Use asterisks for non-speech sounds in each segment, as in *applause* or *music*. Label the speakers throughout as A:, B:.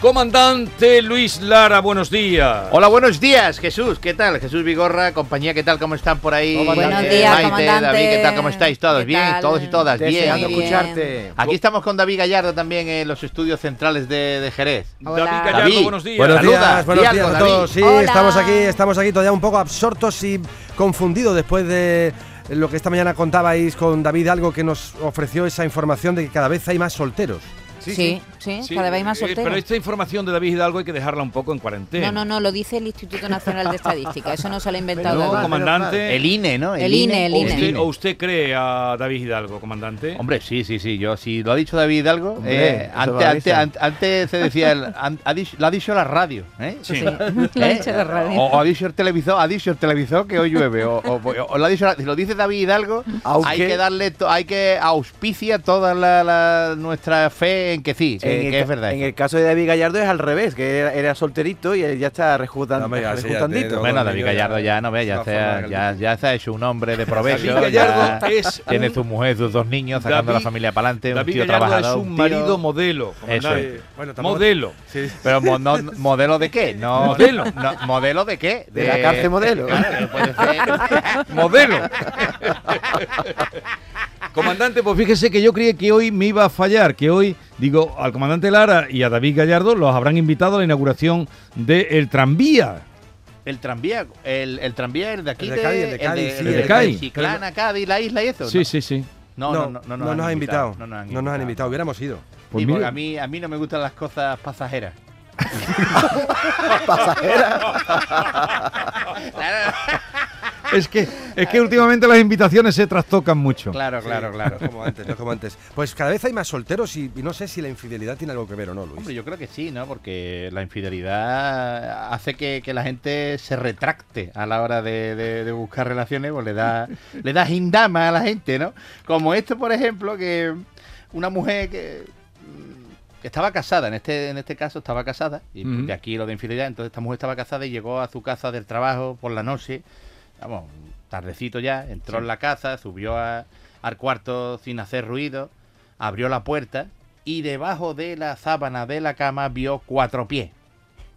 A: Comandante Luis Lara, buenos días.
B: Hola, buenos días, Jesús. ¿Qué tal? Jesús Vigorra, compañía, ¿qué tal? ¿Cómo están por ahí?
C: Buenos
B: Eh,
C: días,
B: Maite,
C: comandante.
B: David, ¿qué tal? ¿Cómo estáis? ¿Todos
C: ¿Qué
B: bien?
C: tal?
B: Todos y todas, bien.
C: Deseando
B: bien.
C: escucharte.
B: Aquí estamos con David Gallardo también en los estudios centrales de, de Jerez.
C: Hola.
A: David Gallardo,
B: David.
A: buenos días.
D: Buenos días, buenos días
B: algo,
D: a todos. Sí,
C: Hola.
D: estamos aquí, estamos aquí todavía un poco absortos y confundidos después de lo que esta mañana contabais con David, algo que nos ofreció esa información de que cada vez hay más solteros.
C: Sí, sí,
A: Sí,
C: cada vez hay más
A: eh,
C: solteros.
A: Pero esta información de David Hidalgo hay que dejarla un poco en cuarentena.
C: No, no, no, lo dice el Instituto Nacional de Estadística. Eso no se lo ha inventado
A: No,
C: David.
A: comandante.
B: El INE, ¿no?
C: El INE, el
A: ¿O
C: INE.
A: usted, o usted cree a David Hidalgo, comandante?
B: Hombre, sí, sí, sí. Yo, si lo ha dicho David Hidalgo,
D: Hombre,
B: eh, antes, antes, antes se decía, el- *laughs* an- ha dicho- lo ha dicho la radio, ¿eh?
A: Sí.
C: Sí, *laughs* lo ha
B: ¿Eh?
C: dicho la radio.
B: O, o ha dicho el televisor, ha dicho el televisor que hoy llueve. O, o- o lo ha dicho, la- si lo dice David Hidalgo,
D: Aunque-
B: hay que darle, to- hay que auspicia toda la, la- nuestra fe en que sí, que,
E: en, el,
B: que es
E: ca-
B: verdad.
E: en el caso de David Gallardo es al revés, que era, era solterito y él ya está rejutan-
D: No
E: rejutandito.
B: bueno,
D: no,
B: David Gallardo
D: ya-
B: ya no ve, ya se, ha, ya, ya se ha hecho un hombre de *laughs* provecho.
A: David Gallardo *laughs* es
B: tiene
A: un-
B: su mujer, sus dos niños, sacando a la
A: David-
B: familia para adelante. Un
A: David
B: tío
A: Gallardo es
B: trabajador.
A: un
B: tío-
A: marido modelo,
B: Eso
A: comandante.
B: es.
D: Bueno, tampoco-
A: modelo.
D: Sí.
B: Pero mo- no- *laughs* modelo de qué? No,
A: Modelo.
B: no, modelo de qué?
E: De la cárcel modelo.
B: Claro, puede ser.
A: Modelo. Comandante, pues fíjese que yo creí que hoy me iba a fallar, que hoy, digo, al comandante Lara y a David Gallardo los habrán invitado a la inauguración del tranvía.
B: El tranvía, el, el tranvía es de aquí
D: El de Cádiz, el de Cádiz, sí,
B: el
A: el de
B: de
A: Cádiz.
B: Chiclana, Cádiz, la isla y eso.
A: Sí,
B: ¿no?
A: sí, sí.
B: No, no, no, no,
D: no nos ha invitado.
B: No nos han
D: No nos han invitado, hubiéramos ido.
A: Pues
B: Sí, a mí, a mí no me gustan las cosas pasajeras. *laughs* *laughs* *laughs*
A: Es que, es que últimamente las invitaciones se trastocan mucho.
B: Claro, claro, claro. *laughs*
D: Como antes, no como antes. Pues cada vez hay más solteros y, y no sé si la infidelidad tiene algo que ver o no, Luis.
B: Hombre, yo creo que sí, ¿no? Porque la infidelidad hace que, que la gente se retracte a la hora de, de- de buscar relaciones, pues le da, *laughs* le da gindama a la gente, ¿no? Como esto, por ejemplo, que una mujer que, que estaba casada, en este, en este caso estaba casada, y de aquí lo de infidelidad, entonces esta mujer estaba casada y llegó a su casa del trabajo por la noche, vamos, tardecito ya, entró en la casa, subió a- al cuarto sin hacer ruido, abrió la puerta y debajo de la sábana de la cama vio cuatro pies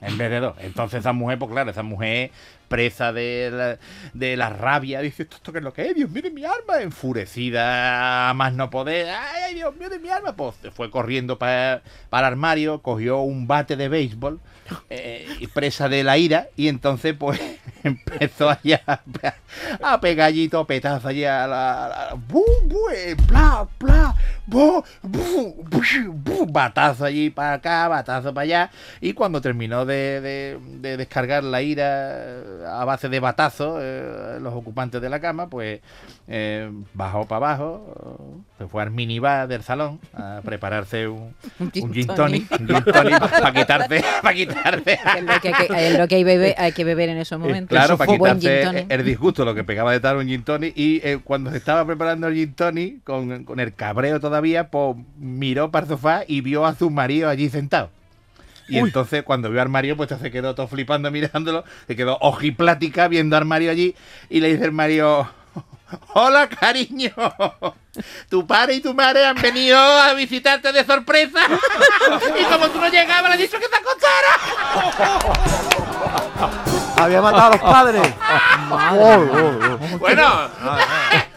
B: en vez de dos. Entonces esa mujer, pues claro, esa mujer presa de la, de la rabia, dice, ¿esto, esto qué es lo que es? Dios mío de mi alma, enfurecida más no poder, ay, Dios mío de mi alma, pues se fue corriendo para, para el armario, cogió un bate de béisbol, eh, presa de la ira, y entonces pues *laughs* empezó allá a, pe- a pegar allí topetazo allá, a la, a la- bu, bu, eh, bla, bla, bu, bu, bu, bu, batazo allí para acá, batazo para allá, y cuando terminó de, de- de descargar la ira eh, a base de batazos, eh, los ocupantes de la cama, pues eh, bajó para abajo, se fue al minibar del salón a prepararse un, *laughs*
C: Un gin
B: un gin
C: tonic.
B: tonic, un gin tonic para quitarse, para quitarse
C: Es lo que, hay que- es lo que hay, bebe- hay que beber en esos momentos.
B: Claro, para quitarse el disgusto, lo que pegaba de estar un gin tonic. Y eh, cuando se estaba preparando el gin tonic, con, con el cabreo todavía, pues miró para el sofá y vio a su marido allí sentado. Y entonces cuando vio al Mario, pues se quedó todo flipando mirándolo, se quedó ojiplática viendo al Mario allí y le dice el Mario, *laughs* hola cariño, *laughs* tu padre y tu madre han venido a visitarte de sorpresa *laughs* y como tú no llegabas le has dicho que te acostara.
E: Había matado a los padres.
B: Bueno,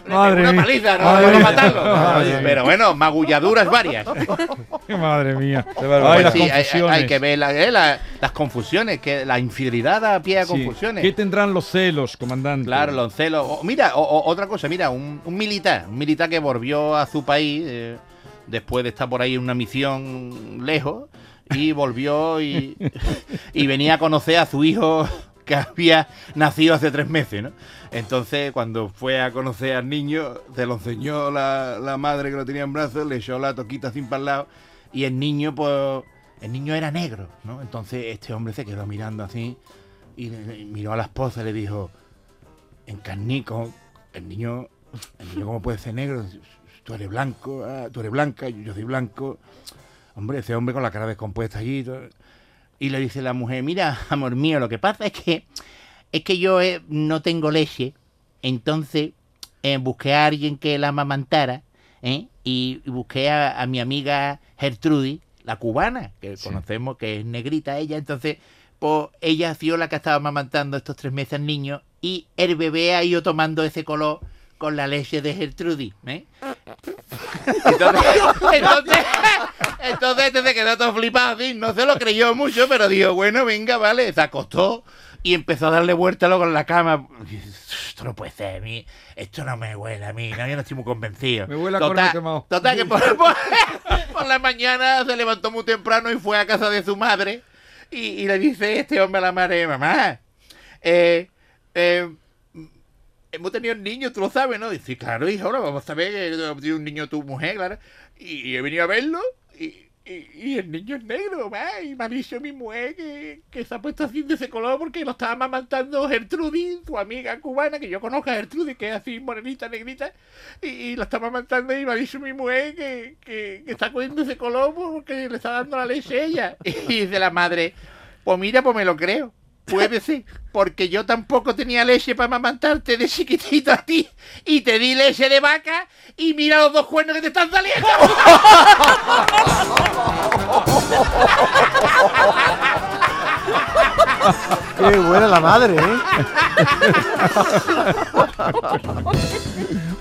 A: Madre
B: una
A: mía.
B: paliza, no
A: Madre
B: vamos a
A: mía.
B: matarlo. Pero bueno, magulladuras varias. *laughs*
A: Madre mía.
B: Pues
A: Ay, las
B: sí, hay- que ver la- eh, la- las confusiones, que la infidelidad da pie a
A: Sí.
B: confusiones.
A: ¿Qué tendrán los celos, comandante?
B: Claro, los celos. O- mira, o- o- otra cosa, mira, un, un militar, un militar que volvió a su país eh, después de estar por ahí en una misión lejos y volvió y, *laughs* y venía a conocer a su hijo que había nacido hace tres meses, ¿no? Entonces, cuando fue a conocer al niño, se lo enseñó la, la madre que lo tenía en brazos, le echó la toquita así para el lado y el niño, pues, el niño era negro, ¿no? Entonces, este hombre se quedó mirando así y miró a la esposa y le dijo, encarnico, el niño, el niño cómo puede ser negro, tú eres blanco, ah, tú eres blanca, yo, yo soy blanco. Hombre, ese hombre con la cara descompuesta allí. todo. Y le dice la mujer, mira, amor mío, lo que pasa es que es que yo eh, no tengo leche, entonces eh, busqué a alguien que la amamantara, ¿eh? y, y busqué a, a mi amiga Gertrudis, la cubana, que conocemos que es negrita ella, entonces, pues ella ha sido la que ha estado amamantando estos tres meses al niño y el bebé ha ido tomando ese color con la leche de Gertrudis, ¿eh? *laughs* Entonces, entonces, entonces este se quedó todo flipado así, no se lo creyó mucho, pero dijo, bueno, venga, vale, se acostó y empezó a darle vuelta luego en la cama. Esto no puede ser a mí, esto no me huele a mí, no, yo no estoy muy convencido.
A: Me huele a
B: total,
A: quemado.
B: total que por, *laughs* por- por la mañana se levantó muy temprano y fue a casa de su madre y, y le dice este hombre a la madre, mamá, eh, eh, hemos tenido un niño, tú lo sabes, ¿no? Dice, claro, hijo, ahora vamos a ver, que tiene un niño tu mujer, claro. Y, y he venido a verlo y, y- el niño es negro, ma, y me ha mi mujer que, que se ha puesto así de ese color porque lo estaba amamantando Gertrudis, su amiga cubana, que yo conozco a Gertrudis, que es así morenita, negrita, y, y lo estaba amamantando y me ha mi mujer que, que, que está cogiendo ese color porque le está dando la leche a ella. *laughs* Y dice la madre, pues mira, pues me lo creo. Puede ser, porque yo tampoco tenía leche para amamantarte de chiquitito a ti y te di leche de vaca y mira los dos cuernos que te están saliendo.
E: Qué buena la madre, ¿eh?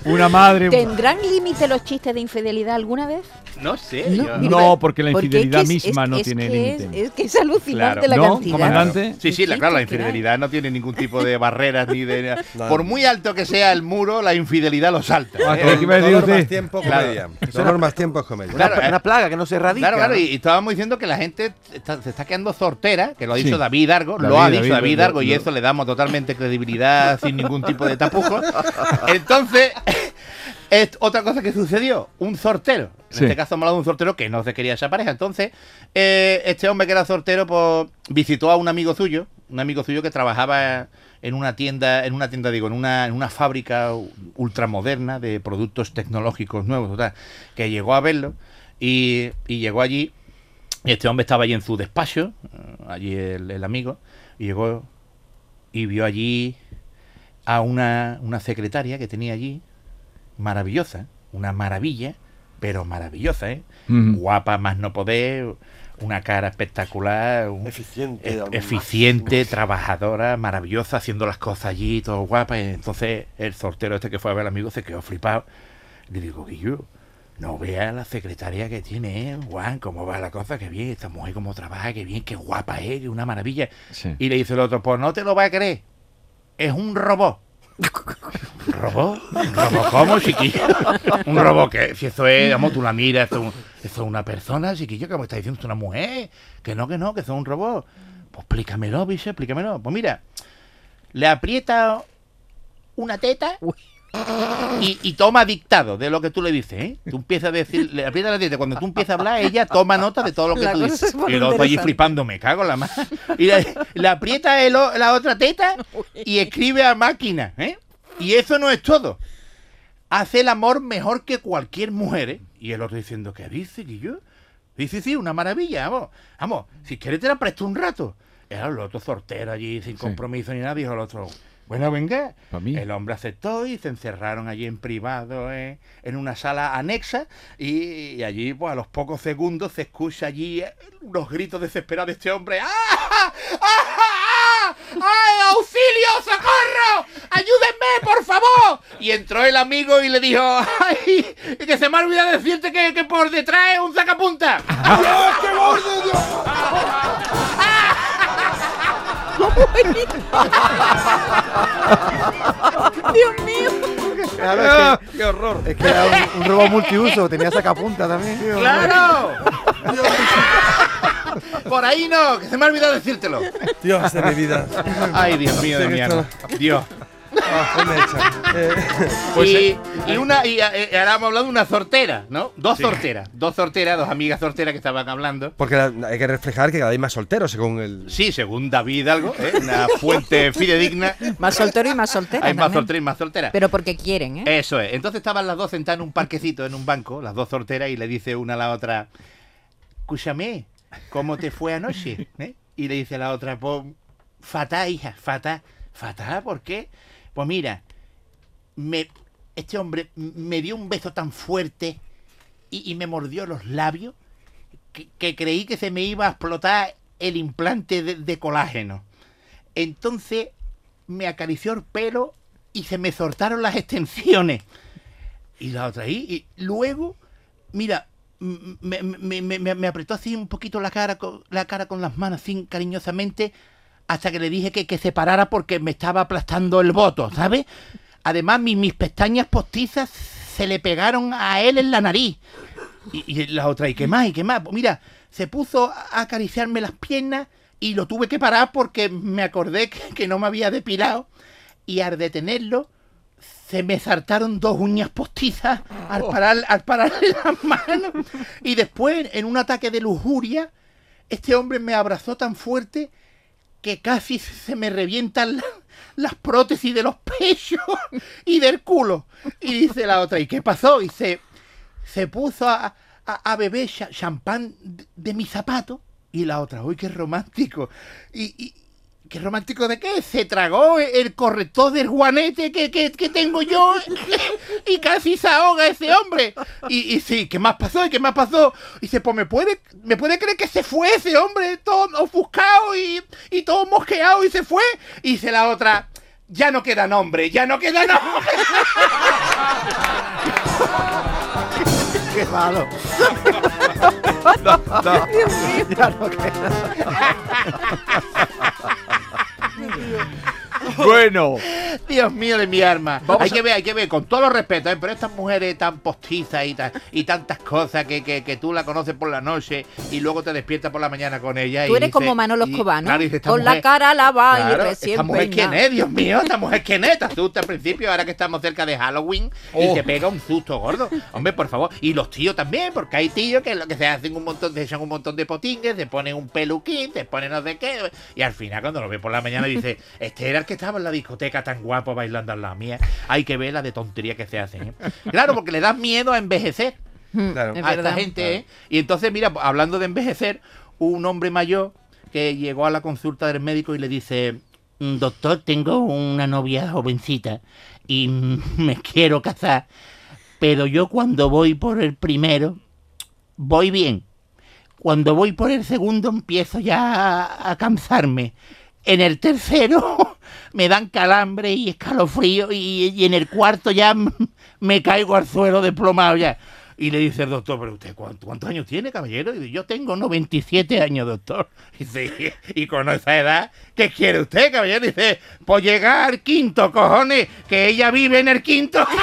E: *laughs*
A: Una madre.
C: ¿Tendrán límite los chistes de infidelidad alguna vez?
B: No sé,
C: No,
B: yo-
C: mira,
A: No, porque la
C: Porque es
A: infidelidad
C: que es-
A: misma
C: es-
A: no
C: es
A: tiene límite.
C: Es, que es alucinante
B: Claro.
C: la
A: ¿No,
C: cantidad.
A: comandante?
B: Sí, sí, la, claro, la infidelidad no tiene ningún tipo de barreras ni de...
D: No.
B: Por muy alto que sea el muro, la infidelidad lo salta.
A: Ah,
B: ¿eh?
D: Dolor más tiempo,
B: Claro.
D: comedia. Dolor más tiempo es comedia.
E: Una,
B: Claro, eh.
E: una plaga que no se erradica.
B: Claro, claro, y, y estábamos diciendo que la gente está- se está quedando sortera, que lo ha dicho
A: Sí.
B: David Argo,
A: David,
B: lo ha
A: David,
B: dicho David
A: lo-
B: Argo y
A: lo-
B: eso le damos totalmente credibilidad sin ningún tipo de tapujo. *laughs* Entonces, *laughs* es otra cosa que sucedió, un sortero. En
A: Sí.
B: este caso hemos hablado de un sortero que no se quería esa pareja. Entonces, eh, este hombre que era sortero, pues visitó a un amigo suyo, un amigo suyo que trabajaba en una tienda, en una tienda, digo, en una, en una fábrica ultramoderna de productos tecnológicos nuevos, que llegó a verlo y, y llegó allí. Y este hombre estaba allí en su despacho, eh, allí el, el amigo, y llegó y vio allí a una, una secretaria que tenía allí, maravillosa, una maravilla, pero maravillosa, ¿eh? Guapa más no poder, una cara espectacular, un-
E: Eficiente.
B: e- eficiente,
E: máximo.
B: trabajadora, maravillosa, haciendo las cosas allí, todo guapa. Y entonces el sortero este que fue a ver al amigo se quedó flipado. Le digo, Guillo, no vea la secretaria que tiene, ¿eh? Juan, cómo va la cosa, qué bien, esta mujer cómo trabaja, qué bien, qué guapa es, que una maravilla.
A: Sí.
B: Y le dice el otro, pues no te lo va a creer, es un robot. *laughs* ¿Un robot cómo, chiquillo? ¿Un robot que Si eso es, vamos, tú la miras, esto, es un- esto es una persona, chiquillo, que me está diciendo es una mujer. Que no, que no, que eso es un robot. Pues explícamelo, bicho, explícamelo. Pues mira, le aprieta una teta y, y toma dictado de lo que tú le dices, ¿eh? Tú empiezas a decir, le aprieta la teta, cuando tú empiezas a hablar, ella toma nota de todo lo que
C: La
B: tú dices. Y otro allí flipando, me cago en la mano. Y le, le aprieta el la otra teta *laughs* y escribe a máquina, ¿eh? Y eso no es todo. Hace el amor mejor que cualquier mujer, ¿eh? Y el otro diciendo, ¿qué dice, yo Dice, sí, una maravilla, vamos. Vamos, si quieres te la presto un rato. Era el otro sortero allí, sin
A: Sí.
B: compromiso ni nada, dijo el otro, bueno, venga.
A: Mí.
B: El hombre aceptó y se encerraron allí en privado, ¿eh? en una sala anexa, y, y allí, pues a los pocos segundos, se escucha allí eh, unos gritos desesperados de este hombre. ¡Ah! ¡Ah! ¡Ah! ¡Ay, auxilio, socorro! ¡Ayúdenme, por favor! Y entró el amigo y le dijo, ¡ay! Que se me ha olvidado decirte que, que por detrás es un sacapunta.
C: Dios mío.
E: Claro,
A: Ah,
E: es *laughs*
A: ¡Qué horror!
E: es que era un, un robot multiuso, tenía sacapunta también. tío.
B: ¡Claro! *laughs* *laughs* Por ahí no, que se me ha olvidado decírtelo.
D: Dios de mi vida.
B: Ay, Dios mío,
D: Sí, que
B: Damián. Dios.
D: Ah, pues me echa. Eh,
B: y, y una y, eh, ahora hemos hablado de una sortera, ¿no? Dos sorteras, dos sorteras, dos amigas sorteras que estaban hablando.
D: porque la- hay que reflejar que cada vez más solteros según el.
B: Sí, según David algo, ¿eh? una fuente fidedigna.
C: Más soltero y más soltera.
B: Hay más solteras y más solteras.
C: Pero porque quieren, ¿eh?
B: Eso es. Entonces estaban las dos sentadas en un parquecito, en un banco, las dos sorteras, y le dice una a la otra, escúchame, ¿cómo te fue anoche? ¿Eh? Y le dice la otra, pues, fatal, hija, fatal. ¿Fatal? ¿Por qué? Pues mira, me, este hombre me dio un beso tan fuerte y, me mordió los labios que, creí que se me iba a explotar el implante de, de colágeno. Entonces me acarició el pelo y se me soltaron las extensiones. Y la otra ahí. Y luego, mira, me, me- me- me- apretó así un poquito la cara, con, la cara con las manos, así cariñosamente, hasta que le dije que, que se parara porque me estaba aplastando el voto, ¿sabes? Además, mi- mis pestañas postizas se le pegaron a él en la nariz. Y, y la otra, ¿y qué más? ¿Y qué más? Pues mira, se puso a acariciarme las piernas y lo tuve que parar porque me acordé que, que no me había depilado. Y al detenerlo, se me saltaron dos uñas postizas al, parar, al pararle *laughs* las manos. Y después, en un ataque de lujuria, este hombre me abrazó tan fuerte que casi se me revientan la- las prótesis de los pechos y del culo. Y dice la otra, ¿y qué pasó? Y se, se puso a, a- a beber cha- champán de, de mi zapato. Y la otra, uy, qué romántico. Y, y- ¿Qué romántico de qué? Se tragó el corrector del guanete que, que- que tengo yo *laughs* y casi se ahoga ese hombre. Y, y sí, ¿qué más pasó? ¿Y qué más pasó? Y dice, pues me puede, me puede creer que se fue ese hombre todo ofuscado y, y todo mosqueado y se fue. Y dice la otra, ya no queda nombre, ya no queda nombre. *laughs*
E: Qué malo. *laughs* Yeah. *laughs*
A: Bueno,
B: Dios mío de mi arma. hay que ver, hay que ver, con todo los respetos, ¿eh? pero estas mujeres tan postizas y, tan- y tantas cosas que, que- que tú la conoces por la noche y luego te despiertas por la mañana con ella.
C: Tú
B: y
C: eres como Manolo
B: y-
C: Escobar,
B: y
C: Con la cara lavada y
B: Claro,
C: recién
B: esta mujer quién es, Dios mío, esta mujer quién es, te asusta al principio, ahora que estamos cerca de Halloween y
A: Oh.
B: te pega un susto gordo. Hombre, por favor. Y los tíos también, porque hay tíos que lo que se hacen un montón, se echan un montón de potingues, se ponen un peluquín, se ponen no sé qué, y al final cuando lo ve por la mañana dice, *laughs* este era el que estaba en la discoteca tan guapo bailando al lado mía. Hay que ver la de tontería que se hacen. ¿eh? Claro, porque le das miedo a envejecer
D: Claro.
C: Es
B: a esta
C: verdad.
B: gente, ¿eh? Y entonces, mira, hablando de envejecer, un hombre mayor que llegó a la consulta del médico y le dice, "Mm, doctor, tengo una novia jovencita y *laughs* me quiero casar, pero yo cuando voy por el primero, voy bien. Cuando voy por el segundo empiezo ya a cansarme. En el tercero *laughs* me dan calambre y escalofrío y, y en el cuarto ya me caigo al suelo desplomado ya. Y le dice el doctor, pero usted, ¿cuánto- ¿cuántos años tiene, caballero? Y dice, yo tengo 97 años, doctor. *laughs* Y dice, y con esa edad, ¿qué quiere usted, caballero? Y dice, pues llegar al quinto, cojones, que ella vive en el quinto. *laughs*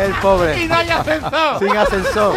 E: El
B: y
E: pobre.
B: no hay ascensor.
E: Sin ascensor.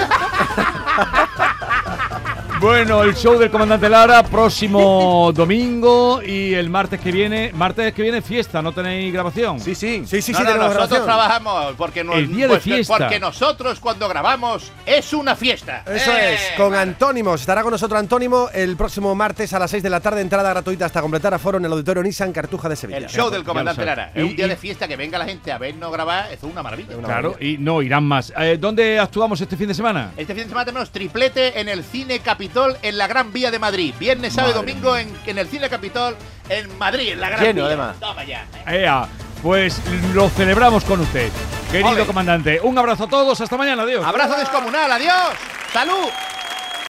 A: Bueno, el show del comandante Lara, próximo *laughs* domingo y el martes que viene. Martes que viene fiesta, ¿no tenéis grabación?
E: Sí, sí.
D: Sí, sí, sí,
B: No, no,
D: tenemos
B: nosotros
D: grabación.
B: trabajamos porque, nos-
A: El día de
B: pues,
A: fiesta.
B: porque nosotros cuando grabamos es una fiesta.
D: Eso
B: ¡Eh!
D: es, con Antónimos. Estará con nosotros Antónimo el próximo martes a las 6 de la tarde, entrada gratuita hasta completar aforo en el Auditorio Nissan Cartuja de Sevilla.
B: El show del comandante. Lara. Es un día
A: y-
B: de fiesta que venga la gente a vernos grabar, es una maravilla.
A: Claro, y no irán más. Eh, ¿Dónde actuamos este fin de semana?
B: Este fin de semana tenemos triplete en el Cine Capitol en la Gran Vía de Madrid. Viernes, sábado y domingo en, en el Cine Capitol en Madrid, en la Gran
E: Lleno,
B: Vía.
E: además.
B: Toma ya.
A: Ea, pues lo celebramos con usted, querido
B: Ole.
A: comandante. Un abrazo a todos, hasta mañana, adiós.
B: Abrazo descomunal, adiós. Salud.